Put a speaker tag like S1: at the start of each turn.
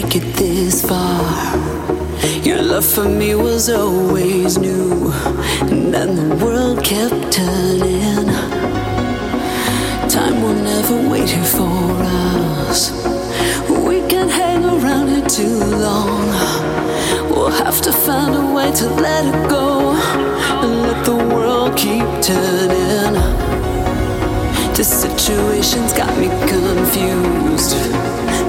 S1: take it this far. Your love for me was always new, and then the world kept turning. Time will never wait here for us. We can't hang around here too long. We'll have to find a way to let it go and let the world keep turning. This situation's got me confused.